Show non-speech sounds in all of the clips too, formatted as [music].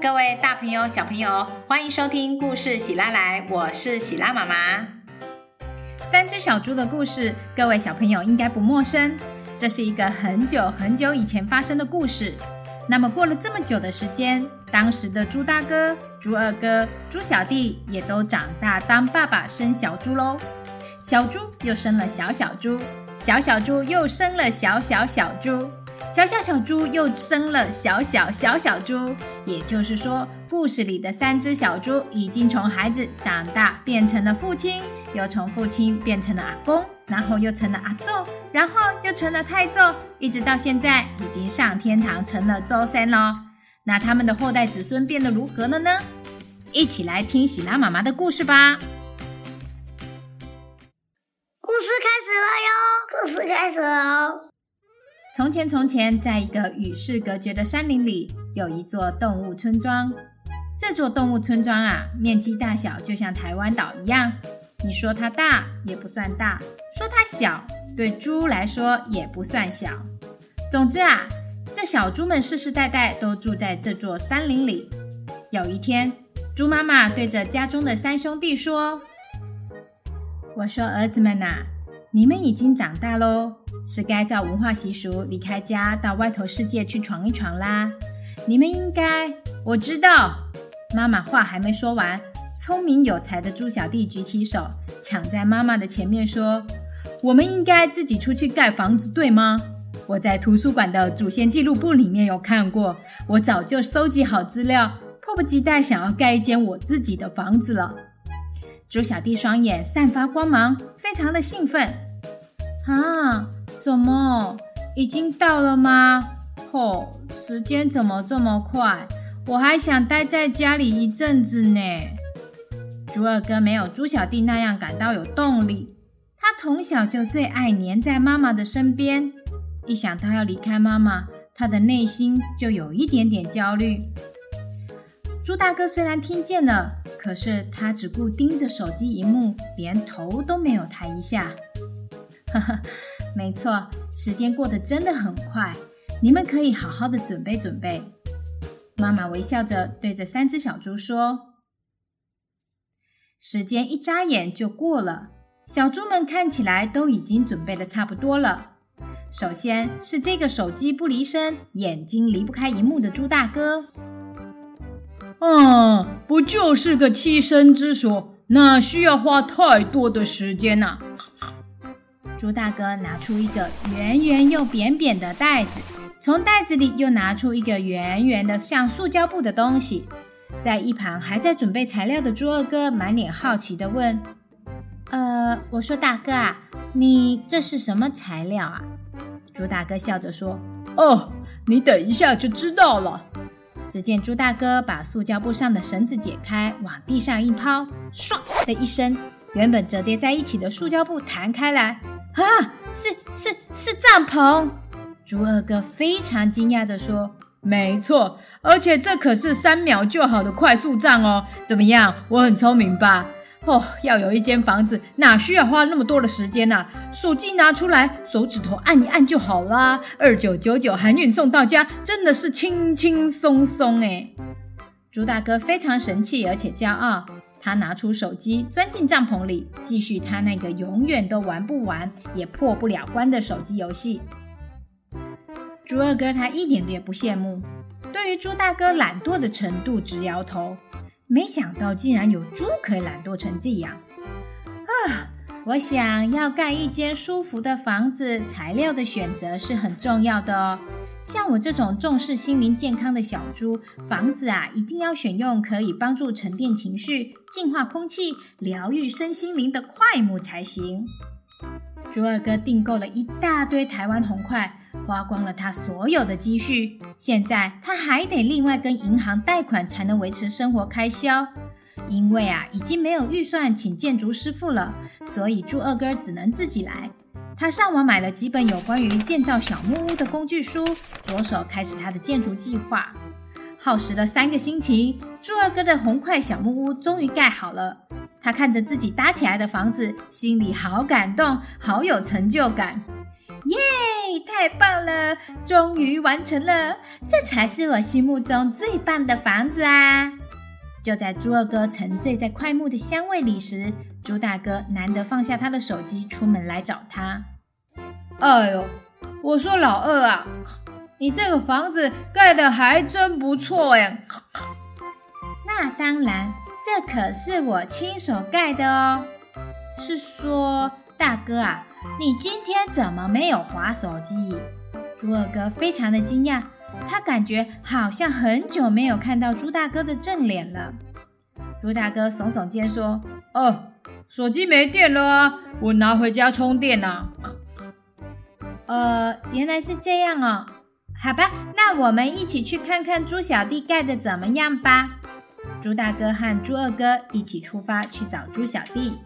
各位大朋友、小朋友，欢迎收听故事喜拉来，我是喜拉妈妈。三只小猪的故事，各位小朋友应该不陌生。这是一个很久很久以前发生的故事。那么过了这么久的时间，当时的猪大哥、猪二哥、猪小弟也都长大当爸爸生小猪喽。小猪又生了小小猪，小小猪又生了小小小猪。小小小猪又生了小小小小猪，也就是说，故事里的三只小猪已经从孩子长大变成了父亲，又从父亲变成了阿公，然后又成了阿宙，然后又成了太宙，一直到现在已经上天堂成了周三喽。那他们的后代子孙变得如何了呢？一起来听喜拉妈妈的故事吧。故事开始了哟！故事开始了。从前，从前，在一个与世隔绝的山林里，有一座动物村庄。这座动物村庄啊，面积大小就像台湾岛一样。你说它大也不算大，说它小，对猪来说也不算小。总之啊，这小猪们世世代代都住在这座山林里。有一天，猪妈妈对着家中的三兄弟说：“我说，儿子们呐，你们已经长大喽。”是该照文化习俗离开家，到外头世界去闯一闯啦。你们应该，我知道。妈妈话还没说完，聪明有才的猪小弟举起手，抢在妈妈的前面说：“我们应该自己出去盖房子，对吗？我在图书馆的祖先记录簿里面有看过，我早就收集好资料，迫不及待想要盖一间我自己的房子了。”猪小弟双眼散发光芒，非常的兴奋。啊！怎么已经到了吗？吼，时间怎么这么快？我还想待在家里一阵子呢。猪二哥没有猪小弟那样感到有动力，他从小就最爱黏在妈妈的身边。一想到要离开妈妈，他的内心就有一点点焦虑。猪大哥虽然听见了，可是他只顾盯着手机荧幕，连头都没有抬一下。呵呵。没错，时间过得真的很快，你们可以好好的准备准备。妈妈微笑着对着三只小猪说：“时间一眨眼就过了，小猪们看起来都已经准备的差不多了。首先是这个手机不离身、眼睛离不开荧幕的猪大哥。嗯，不就是个栖身之所，哪需要花太多的时间呐？”猪大哥拿出一个圆圆又扁扁的袋子，从袋子里又拿出一个圆圆的像塑胶布的东西。在一旁还在准备材料的猪二哥满脸好奇地问：“呃，我说大哥啊，你这是什么材料啊？”猪大哥笑着说：“哦，你等一下就知道了。”只见猪大哥把塑胶布上的绳子解开，往地上一抛，唰的一声，原本折叠在一起的塑胶布弹开来。啊，是是是帐篷！猪二哥非常惊讶地说：“没错，而且这可是三秒就好的快速帐哦。怎么样，我很聪明吧？哦，要有一间房子，哪需要花那么多的时间呢？手机拿出来，手指头按一按就好啦。二九九九含运送到家，真的是轻轻松松哎！”猪大哥非常神气，而且骄傲。他拿出手机，钻进帐篷里，继续他那个永远都玩不完、也破不了关的手机游戏。猪二哥他一点也不羡慕，对于猪大哥懒惰的程度直摇头。没想到竟然有猪可以懒惰成这样啊！我想要盖一间舒服的房子，材料的选择是很重要的哦。像我这种重视心灵健康的小猪，房子啊，一定要选用可以帮助沉淀情绪、净化空气、疗愈身心灵的块木才行。猪二哥订购了一大堆台湾红块，花光了他所有的积蓄，现在他还得另外跟银行贷款才能维持生活开销。因为啊，已经没有预算请建筑师傅了，所以猪二哥只能自己来。他上网买了几本有关于建造小木屋的工具书，着手开始他的建筑计划。耗时了三个星期，猪二哥的红块小木屋终于盖好了。他看着自己搭起来的房子，心里好感动，好有成就感。耶！太棒了，终于完成了，这才是我心目中最棒的房子啊！就在猪二哥沉醉在快木的香味里时，猪大哥难得放下他的手机，出门来找他。哎呦，我说老二啊，你这个房子盖的还真不错呀。那当然，这可是我亲手盖的哦。是说，大哥啊，你今天怎么没有划手机？猪二哥非常的惊讶，他感觉好像很久没有看到猪大哥的正脸了。猪大哥耸耸肩说：“哦，手机没电了啊，我拿回家充电呐。”呃，原来是这样哦。好吧，那我们一起去看看猪小弟盖的怎么样吧。猪大哥和猪二哥一起出发去找猪小弟。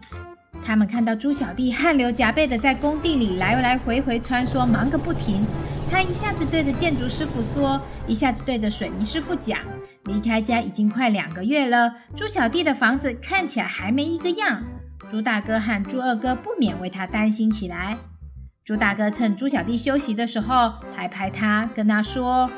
他们看到猪小弟汗流浃背的在工地里来来回回穿梭，忙个不停。他一下子对着建筑师傅说，一下子对着水泥师傅讲。离开家已经快两个月了，猪小弟的房子看起来还没一个样。猪大哥和猪二哥不免为他担心起来。猪大哥趁猪小弟休息的时候，拍拍他，跟他说：“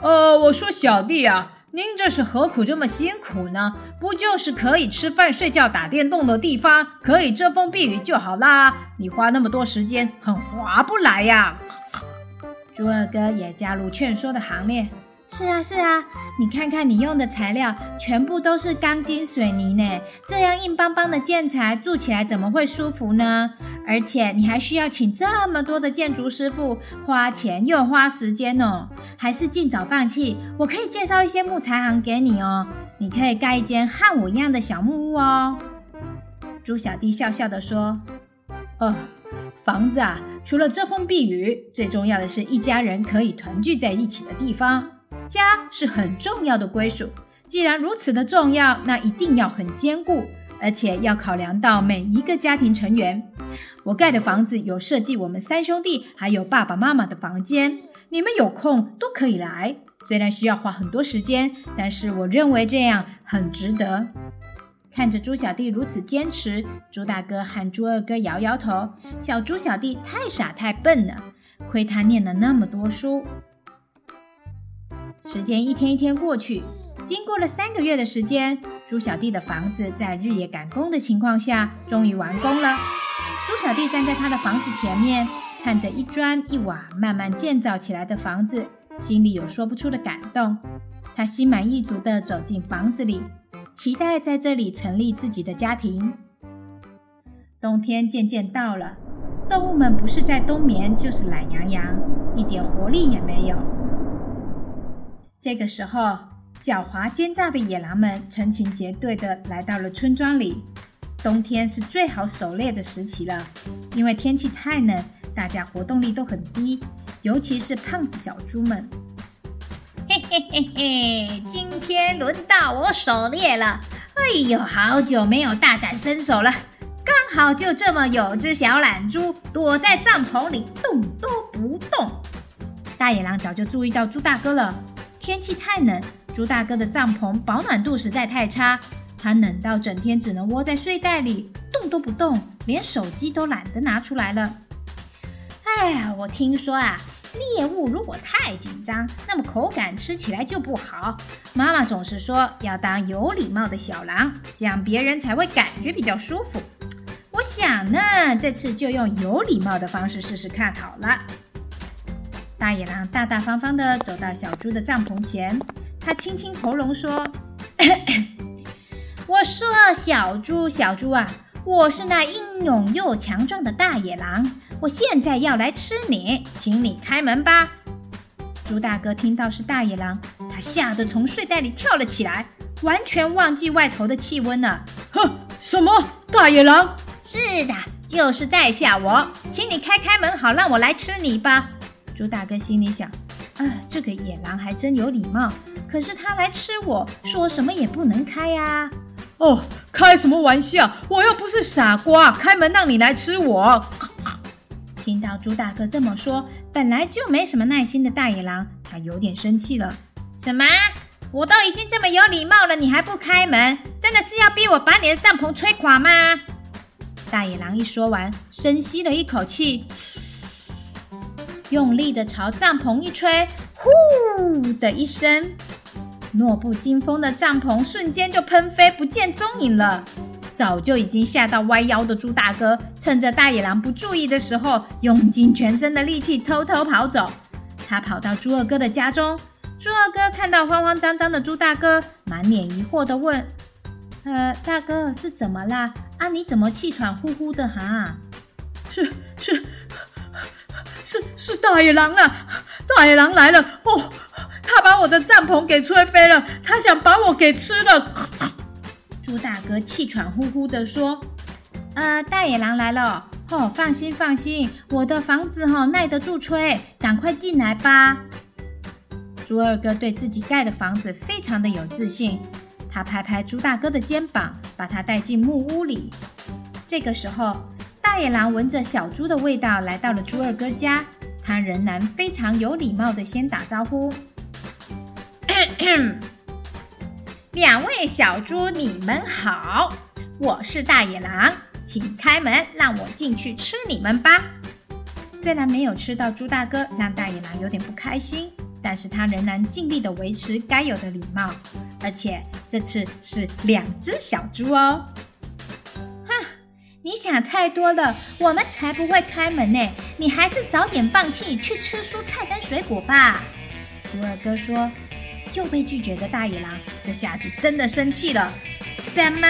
呃，我说小弟啊。”您这是何苦这么辛苦呢？不就是可以吃饭、睡觉、打电动的地方，可以遮风避雨就好啦。你花那么多时间，很划不来呀。猪二哥也加入劝说的行列。是啊，是啊，你看看你用的材料，全部都是钢筋水泥呢，这样硬邦邦的建材，住起来怎么会舒服呢？而且你还需要请这么多的建筑师傅，花钱又花时间呢，还是尽早放弃。我可以介绍一些木材行给你哦，你可以盖一间和我一样的小木屋哦。猪小弟笑笑的说：“呃，房子啊，除了遮风避雨，最重要的是一家人可以团聚在一起的地方。”家是很重要的归属，既然如此的重要，那一定要很坚固，而且要考量到每一个家庭成员。我盖的房子有设计我们三兄弟还有爸爸妈妈的房间，你们有空都可以来。虽然需要花很多时间，但是我认为这样很值得。看着猪小弟如此坚持，猪大哥和猪二哥摇摇头，小猪小弟太傻太笨了，亏他念了那么多书。时间一天一天过去，经过了三个月的时间，猪小弟的房子在日夜赶工的情况下，终于完工了。猪小弟站在他的房子前面，看着一砖一瓦慢慢建造起来的房子，心里有说不出的感动。他心满意足地走进房子里，期待在这里成立自己的家庭。冬天渐渐到了，动物们不是在冬眠，就是懒洋洋，一点活力也没有。这个时候，狡猾奸诈的野狼们成群结队地来到了村庄里。冬天是最好狩猎的时期了，因为天气太冷，大家活动力都很低，尤其是胖子小猪们。嘿嘿嘿嘿，今天轮到我狩猎了！哎呦，好久没有大展身手了，刚好就这么有只小懒猪躲在帐篷里动都不动。大野狼早就注意到猪大哥了。天气太冷，猪大哥的帐篷保暖度实在太差，他冷到整天只能窝在睡袋里，动都不动，连手机都懒得拿出来了。哎呀，我听说啊，猎物如果太紧张，那么口感吃起来就不好。妈妈总是说要当有礼貌的小狼，这样别人才会感觉比较舒服。我想呢，这次就用有礼貌的方式试试看好了。大野狼大大方方地走到小猪的帐篷前，他清清喉咙说：“ [coughs] 我说，小猪，小猪啊，我是那英勇又强壮的大野狼，我现在要来吃你，请你开门吧。”猪大哥听到是大野狼，他吓得从睡袋里跳了起来，完全忘记外头的气温了。哼，什么大野狼？是的，就是在吓我，请你开开门，好让我来吃你吧。猪大哥心里想：“啊，这个野狼还真有礼貌。可是他来吃我，说什么也不能开呀。”哦，开什么玩笑！我又不是傻瓜，开门让你来吃我。[laughs] 听到猪大哥这么说，本来就没什么耐心的大野狼，他有点生气了。什么？我都已经这么有礼貌了，你还不开门？真的是要逼我把你的帐篷吹垮吗？大野狼一说完，深吸了一口气。[sighs] 用力的朝帐篷一吹，呼的一声，弱不禁风的帐篷瞬间就喷飞，不见踪影了。早就已经吓到歪腰的猪大哥，趁着大野狼不注意的时候，用尽全身的力气偷偷跑走。他跑到猪二哥的家中，猪二哥看到慌慌张张的猪大哥，满脸疑惑的问：“呃，大哥是怎么啦？啊，你怎么气喘呼呼的哈？”“是是是是大野狼啊！大野狼来了！哦，他把我的帐篷给吹飞了，他想把我给吃了。[laughs] ”猪大哥气喘呼呼的说：“呃，大野狼来了，哦，放心放心，我的房子哈耐得住吹，赶快进来吧。”猪二哥对自己盖的房子非常的有自信，他拍拍猪大哥的肩膀，把他带进木屋里。这个时候，大野狼闻着小猪的味道来到了猪二哥家，他仍然非常有礼貌的先打招呼。[clears throat] 两位小猪，你们好，我是大野狼，请开门，让我进去吃你们吧。虽然没有吃到猪大哥，让大野狼有点不开心，但是他仍然尽力的维持该有的礼貌，而且这次是两只小猪哦。哼，你想太多了，我们才不会开门呢，你还是早点放弃，去吃蔬菜跟水果吧。猪二哥说。又被拒绝的大野狼，这下子真的生气了。什么？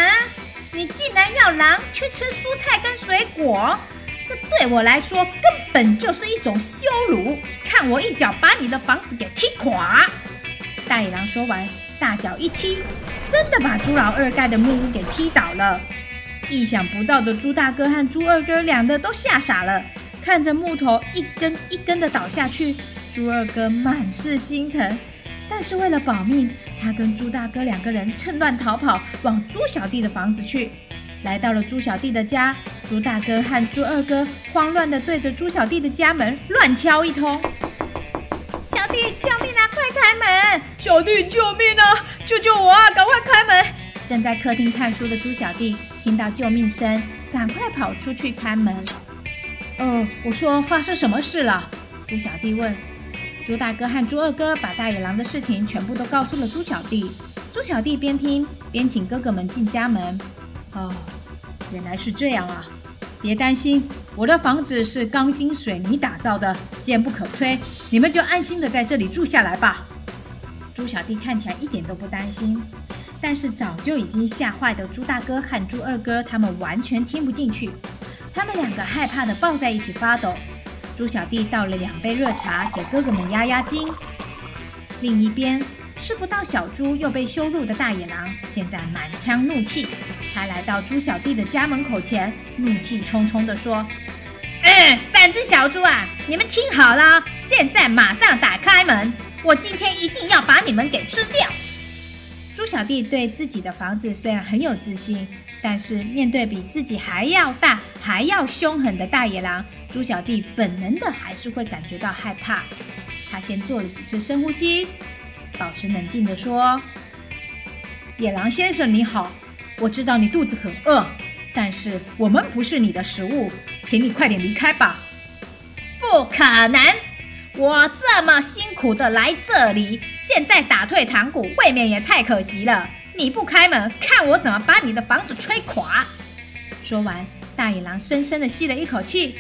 你竟然要狼去吃蔬菜跟水果？这对我来说根本就是一种羞辱！看我一脚把你的房子给踢垮！大野狼说完，大脚一踢，真的把猪老二盖的木屋给踢倒了。意想不到的猪大哥和猪二哥两个都吓傻了，看着木头一根一根的倒下去，猪二哥满是心疼。但是为了保命，他跟猪大哥两个人趁乱逃跑，往猪小弟的房子去。来到了猪小弟的家，猪大哥和猪二哥慌乱的对着猪小弟的家门乱敲一通：“小弟，救命啊！快开门！小弟，救命啊！救救我啊！赶快开门！”正在客厅看书的猪小弟听到救命声，赶快跑出去开门。呃，我说发生什么事了？猪小弟问。猪大哥和猪二哥把大野狼的事情全部都告诉了猪小弟。猪小弟边听边请哥哥们进家门。哦，原来是这样啊！别担心，我的房子是钢筋水泥打造的，坚不可摧。你们就安心的在这里住下来吧。猪小弟看起来一点都不担心，但是早就已经吓坏的猪大哥和猪二哥，他们完全听不进去。他们两个害怕的抱在一起发抖。猪小弟倒了两杯热茶给哥哥们压压惊。另一边，吃不到小猪又被羞辱的大野狼，现在满腔怒气。他来到猪小弟的家门口前，怒气冲冲地说：“嗯，三只小猪啊，你们听好了，现在马上打开门，我今天一定要把你们给吃掉。”猪小弟对自己的房子虽然很有自信，但是面对比自己还要大、还要凶狠的大野狼，猪小弟本能的还是会感觉到害怕。他先做了几次深呼吸，保持冷静的说：“野狼先生你好，我知道你肚子很饿，但是我们不是你的食物，请你快点离开吧。”不可能。我这么辛苦的来这里，现在打退堂鼓，未免也太可惜了。你不开门，看我怎么把你的房子吹垮！说完，大野狼深深的吸了一口气，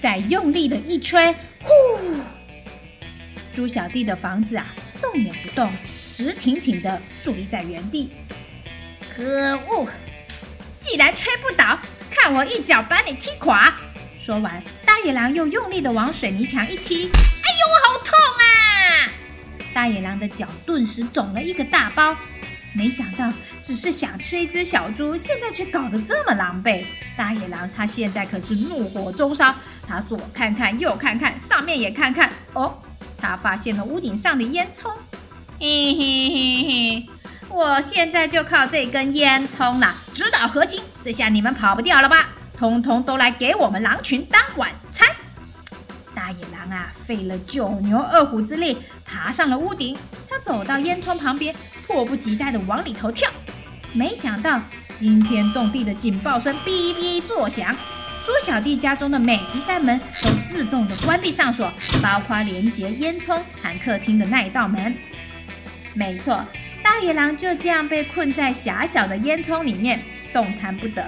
再用力的一吹，呼！猪小弟的房子啊，动也不动，直挺挺的伫立在原地。可恶！既然吹不倒，看我一脚把你踢垮！说完。大野狼又用力的往水泥墙一踢，哎呦，好痛啊！大野狼的脚顿时肿了一个大包。没想到，只是想吃一只小猪，现在却搞得这么狼狈。大野狼他现在可是怒火中烧，他左看看，右看看，上面也看看。哦，他发现了屋顶上的烟囱。嘿嘿嘿嘿，我现在就靠这根烟囱了，直捣核心。这下你们跑不掉了吧？通通都来给我们狼群当晚餐！大野狼啊，费了九牛二虎之力爬上了屋顶。他走到烟囱旁边，迫不及待地往里头跳。没想到惊天动地的警报声哔哔作响，猪小弟家中的每一扇门都自动的关闭上锁，包括连接烟囱和客厅的那一道门。没错，大野狼就这样被困在狭小的烟囱里面，动弹不得。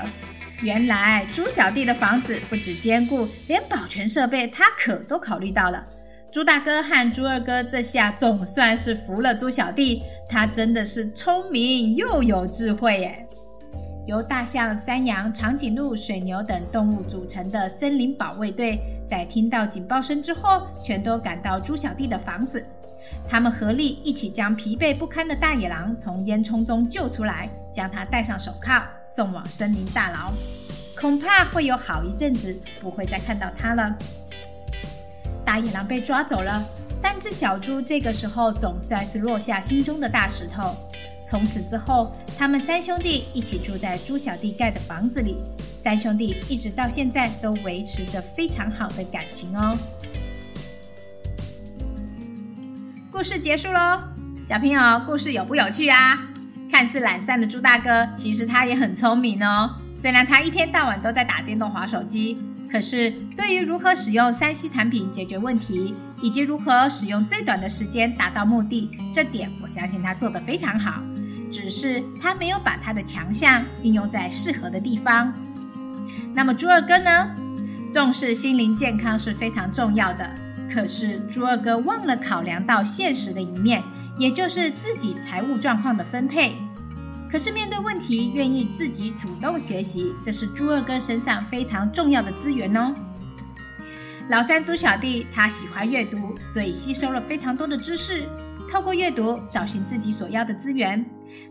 原来猪小弟的房子不止坚固，连保全设备他可都考虑到了。猪大哥和猪二哥这下总算是服了猪小弟，他真的是聪明又有智慧耶！由大象、山羊、长颈鹿、水牛等动物组成的森林保卫队，在听到警报声之后，全都赶到猪小弟的房子。他们合力一起将疲惫不堪的大野狼从烟囱中救出来，将他戴上手铐，送往森林大牢。恐怕会有好一阵子不会再看到他了。大野狼被抓走了，三只小猪这个时候总算是落下心中的大石头。从此之后，他们三兄弟一起住在猪小弟盖的房子里。三兄弟一直到现在都维持着非常好的感情哦。故事结束喽，小朋友，故事有不有趣啊？看似懒散的猪大哥，其实他也很聪明哦。虽然他一天到晚都在打电动、滑手机，可是对于如何使用三 C 产品解决问题，以及如何使用最短的时间达到目的，这点我相信他做得非常好。只是他没有把他的强项运用在适合的地方。那么猪二哥呢？重视心灵健康是非常重要的。可是猪二哥忘了考量到现实的一面，也就是自己财务状况的分配。可是面对问题，愿意自己主动学习，这是猪二哥身上非常重要的资源哦。老三猪小弟他喜欢阅读，所以吸收了非常多的知识，透过阅读找寻自己所要的资源。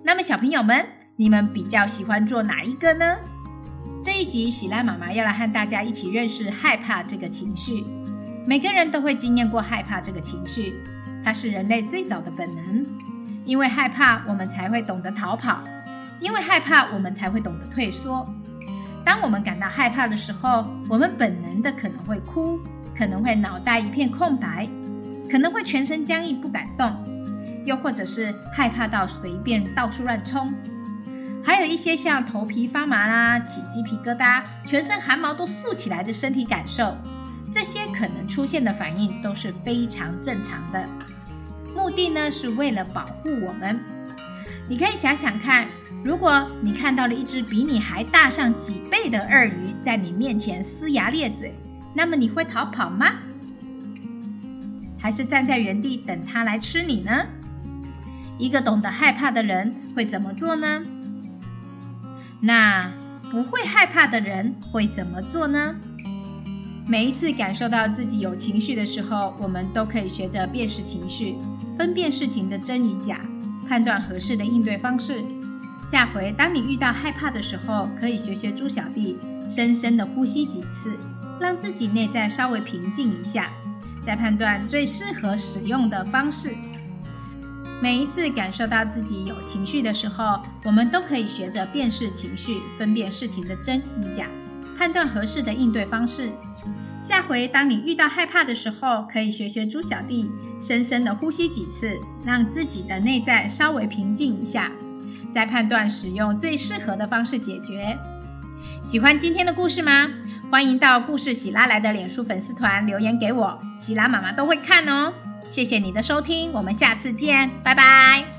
那么小朋友们，你们比较喜欢做哪一个呢？这一集喜拉妈妈要来和大家一起认识害怕这个情绪。每个人都会经验过害怕这个情绪，它是人类最早的本能。因为害怕，我们才会懂得逃跑；因为害怕，我们才会懂得退缩。当我们感到害怕的时候，我们本能的可能会哭，可能会脑袋一片空白，可能会全身僵硬不敢动，又或者是害怕到随便到处乱冲。还有一些像头皮发麻啦、起鸡皮疙瘩、全身汗毛都竖起来的身体感受。这些可能出现的反应都是非常正常的，目的呢是为了保护我们。你可以想想看，如果你看到了一只比你还大上几倍的鳄鱼在你面前呲牙咧嘴，那么你会逃跑吗？还是站在原地等它来吃你呢？一个懂得害怕的人会怎么做呢？那不会害怕的人会怎么做呢？每一次感受到自己有情绪的时候，我们都可以学着辨识情绪，分辨事情的真与假，判断合适的应对方式。下回当你遇到害怕的时候，可以学学猪小弟，深深的呼吸几次，让自己内在稍微平静一下，再判断最适合使用的方式。每一次感受到自己有情绪的时候，我们都可以学着辨识情绪，分辨事情的真与假，判断合适的应对方式。下回当你遇到害怕的时候，可以学学猪小弟，深深的呼吸几次，让自己的内在稍微平静一下，再判断使用最适合的方式解决。喜欢今天的故事吗？欢迎到故事喜拉来的脸书粉丝团留言给我，喜拉妈妈都会看哦。谢谢你的收听，我们下次见，拜拜。